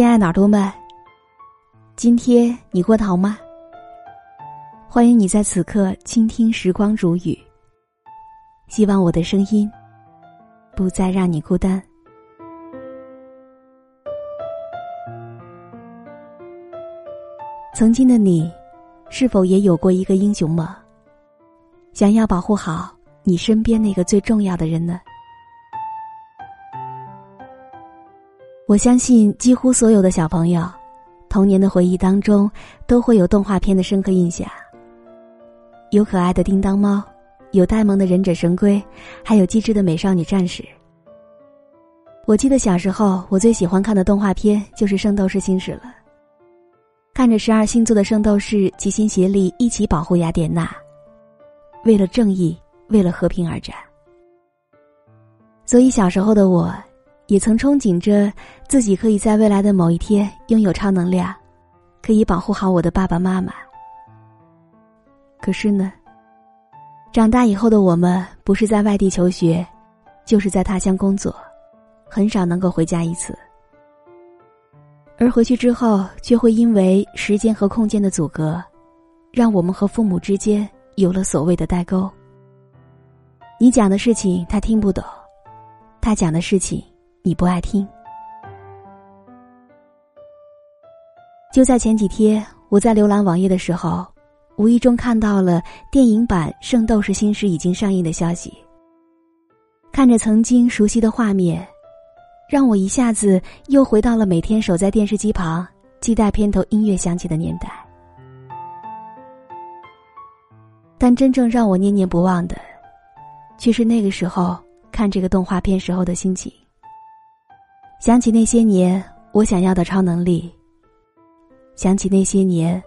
亲爱的耳朵们，今天你过得好吗？欢迎你在此刻倾听时光煮雨。希望我的声音不再让你孤单。曾经的你，是否也有过一个英雄梦？想要保护好你身边那个最重要的人呢？我相信，几乎所有的小朋友，童年的回忆当中，都会有动画片的深刻印象。有可爱的叮当猫，有呆萌的忍者神龟，还有机智的美少女战士。我记得小时候，我最喜欢看的动画片就是《圣斗士星矢》了。看着十二星座的圣斗士齐心协力，一起保护雅典娜，为了正义，为了和平而战。所以小时候的我。也曾憧憬着自己可以在未来的某一天拥有超能量，可以保护好我的爸爸妈妈。可是呢，长大以后的我们不是在外地求学，就是在他乡工作，很少能够回家一次。而回去之后，却会因为时间和空间的阻隔，让我们和父母之间有了所谓的代沟。你讲的事情他听不懂，他讲的事情。你不爱听。就在前几天，我在浏览网页的时候，无意中看到了电影版《圣斗士星矢》已经上映的消息。看着曾经熟悉的画面，让我一下子又回到了每天守在电视机旁，期待片头音乐响起的年代。但真正让我念念不忘的，却是那个时候看这个动画片时候的心情。想起那些年我想要的超能力，想起那些年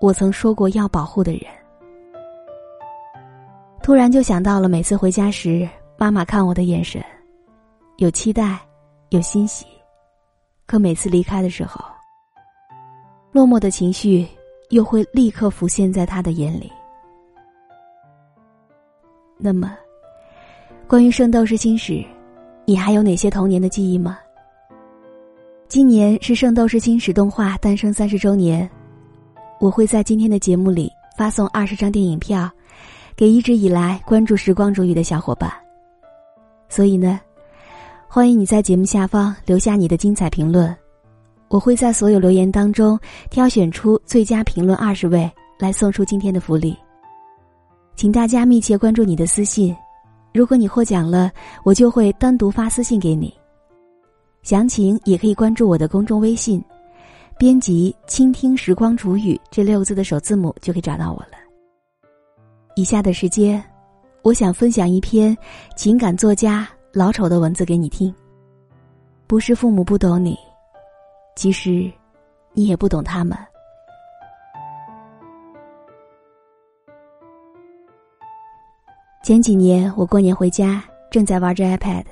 我曾说过要保护的人，突然就想到了每次回家时妈妈看我的眼神，有期待，有欣喜，可每次离开的时候，落寞的情绪又会立刻浮现在他的眼里。那么，关于《圣斗士星矢》，你还有哪些童年的记忆吗？今年是《圣斗士星矢》动画诞生三十周年，我会在今天的节目里发送二十张电影票，给一直以来关注时光煮雨的小伙伴。所以呢，欢迎你在节目下方留下你的精彩评论，我会在所有留言当中挑选出最佳评论二十位来送出今天的福利。请大家密切关注你的私信，如果你获奖了，我就会单独发私信给你。详情也可以关注我的公众微信，编辑“倾听时光煮雨”这六个字的首字母就可以找到我了。以下的时间，我想分享一篇情感作家老丑的文字给你听。不是父母不懂你，其实你也不懂他们。前几年我过年回家，正在玩着 iPad。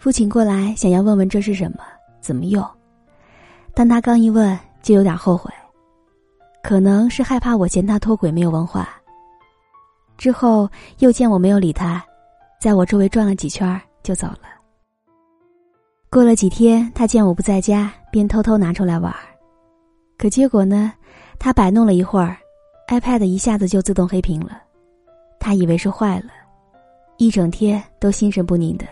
父亲过来想要问问这是什么，怎么用，但他刚一问就有点后悔，可能是害怕我嫌他脱轨没有文化。之后又见我没有理他，在我周围转了几圈就走了。过了几天，他见我不在家，便偷偷拿出来玩，可结果呢，他摆弄了一会儿，iPad 一下子就自动黑屏了，他以为是坏了，一整天都心神不宁的。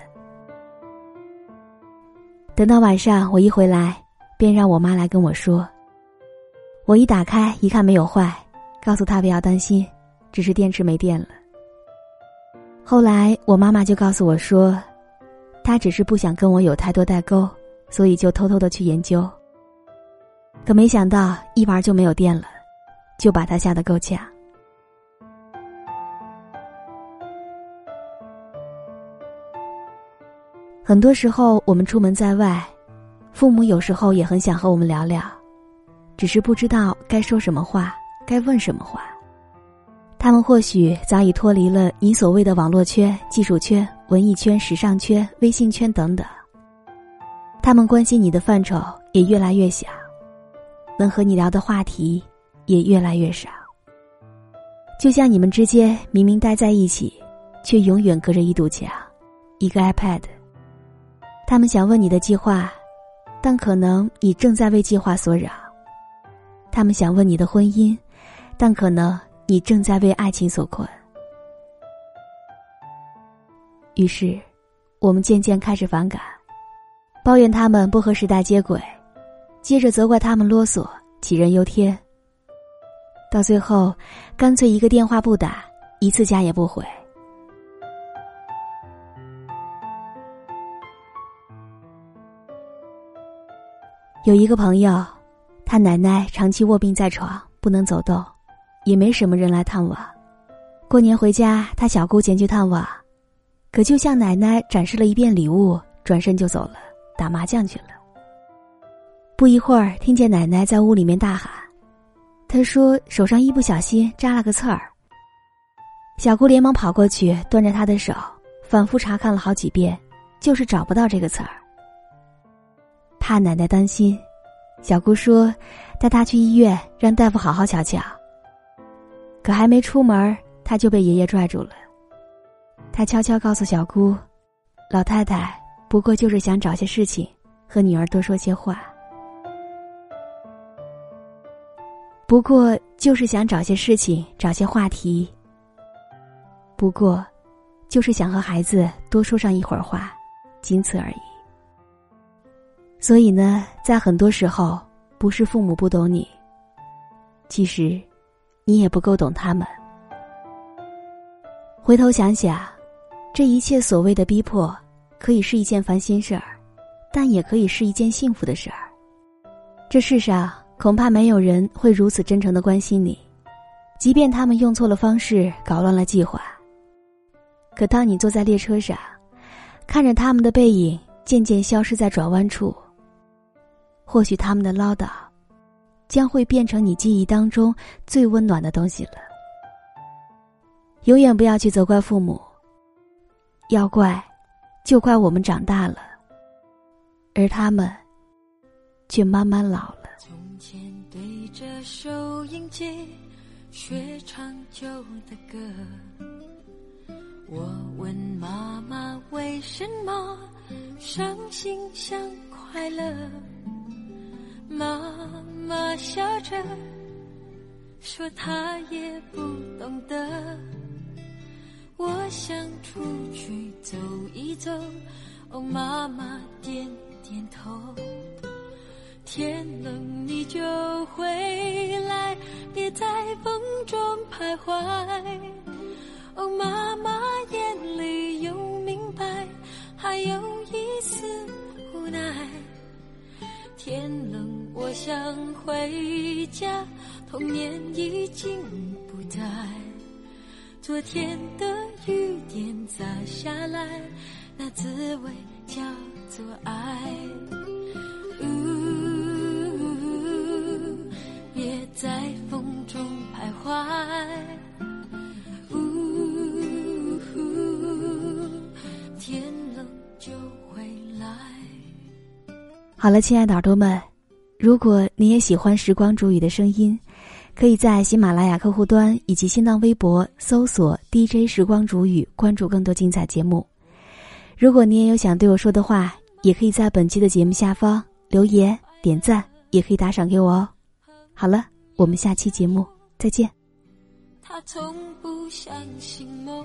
等到晚上，我一回来，便让我妈来跟我说。我一打开一看没有坏，告诉她不要担心，只是电池没电了。后来我妈妈就告诉我说，她只是不想跟我有太多代沟，所以就偷偷的去研究。可没想到一玩就没有电了，就把她吓得够呛。很多时候，我们出门在外，父母有时候也很想和我们聊聊，只是不知道该说什么话，该问什么话。他们或许早已脱离了你所谓的网络圈、技术圈、文艺圈、时尚圈、微信圈等等。他们关心你的范畴也越来越小，能和你聊的话题也越来越少。就像你们之间明明待在一起，却永远隔着一堵墙，一个 iPad。他们想问你的计划，但可能你正在为计划所扰；他们想问你的婚姻，但可能你正在为爱情所困。于是，我们渐渐开始反感，抱怨他们不和时代接轨，接着责怪他们啰嗦、杞人忧天。到最后，干脆一个电话不打，一次家也不回。有一个朋友，他奶奶长期卧病在床，不能走动，也没什么人来探望。过年回家，他小姑前去探望。可就向奶奶展示了一遍礼物，转身就走了，打麻将去了。不一会儿，听见奶奶在屋里面大喊：“她说手上一不小心扎了个刺儿。”小姑连忙跑过去，端着她的手，反复查看了好几遍，就是找不到这个刺儿。怕奶奶担心，小姑说：“带她去医院，让大夫好好瞧瞧。”可还没出门，她就被爷爷拽住了。他悄悄告诉小姑：“老太太不过就是想找些事情和女儿多说些话，不过就是想找些事情找些话题，不过就是想和孩子多说上一会儿话，仅此而已。所以呢，在很多时候，不是父母不懂你，其实你也不够懂他们。回头想想。”这一切所谓的逼迫，可以是一件烦心事儿，但也可以是一件幸福的事儿。这世上恐怕没有人会如此真诚的关心你，即便他们用错了方式，搞乱了计划。可当你坐在列车上，看着他们的背影渐渐消失在转弯处，或许他们的唠叨，将会变成你记忆当中最温暖的东西了。永远不要去责怪父母。要怪，就怪我们长大了，而他们却慢慢老了。从前对着收音机学唱旧的歌，我问妈妈为什么伤心像快乐，妈妈笑着说她也不懂得。我想出去走一走，哦，妈妈点点头。天冷你就回来，别在风中徘徊。哦，妈妈眼里想回家，童年已经不在。昨天的雨点洒下来，那滋味叫做爱。呜，别在风中徘徊。呜，天冷就回来。好了，亲爱的耳朵们，如果你也喜欢时光煮雨的声音。可以在喜马拉雅客户端以及新浪微博搜索 “DJ 时光煮雨”，关注更多精彩节目。如果你也有想对我说的话，也可以在本期的节目下方留言点赞，也可以打赏给我哦。好了，我们下期节目再见。他从不相信梦，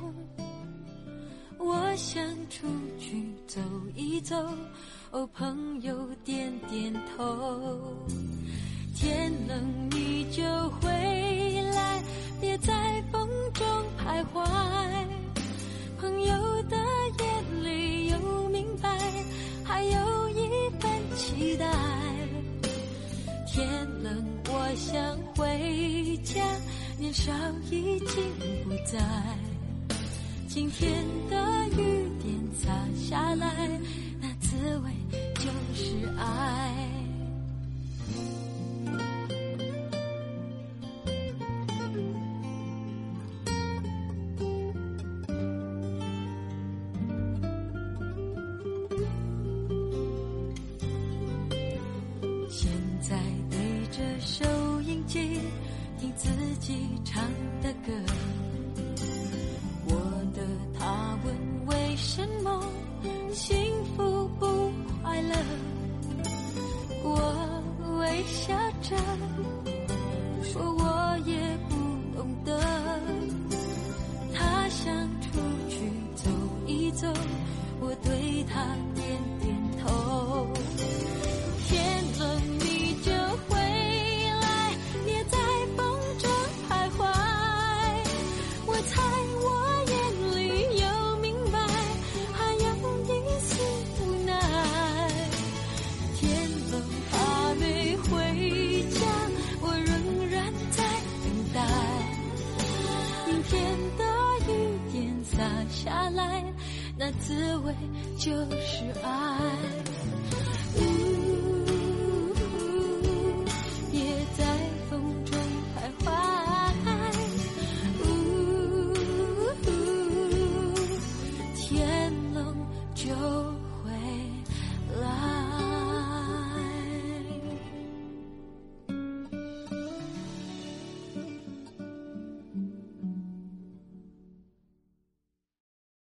我想出去走一走，哦，朋友点点头。天冷你就回来，别在风中徘徊。朋友的眼里有明白，还有一份期待。天冷我想回家，年少已经不在。今天的雨点洒下来，滋味就是爱。现在对着收音机听自己唱的歌。就是爱。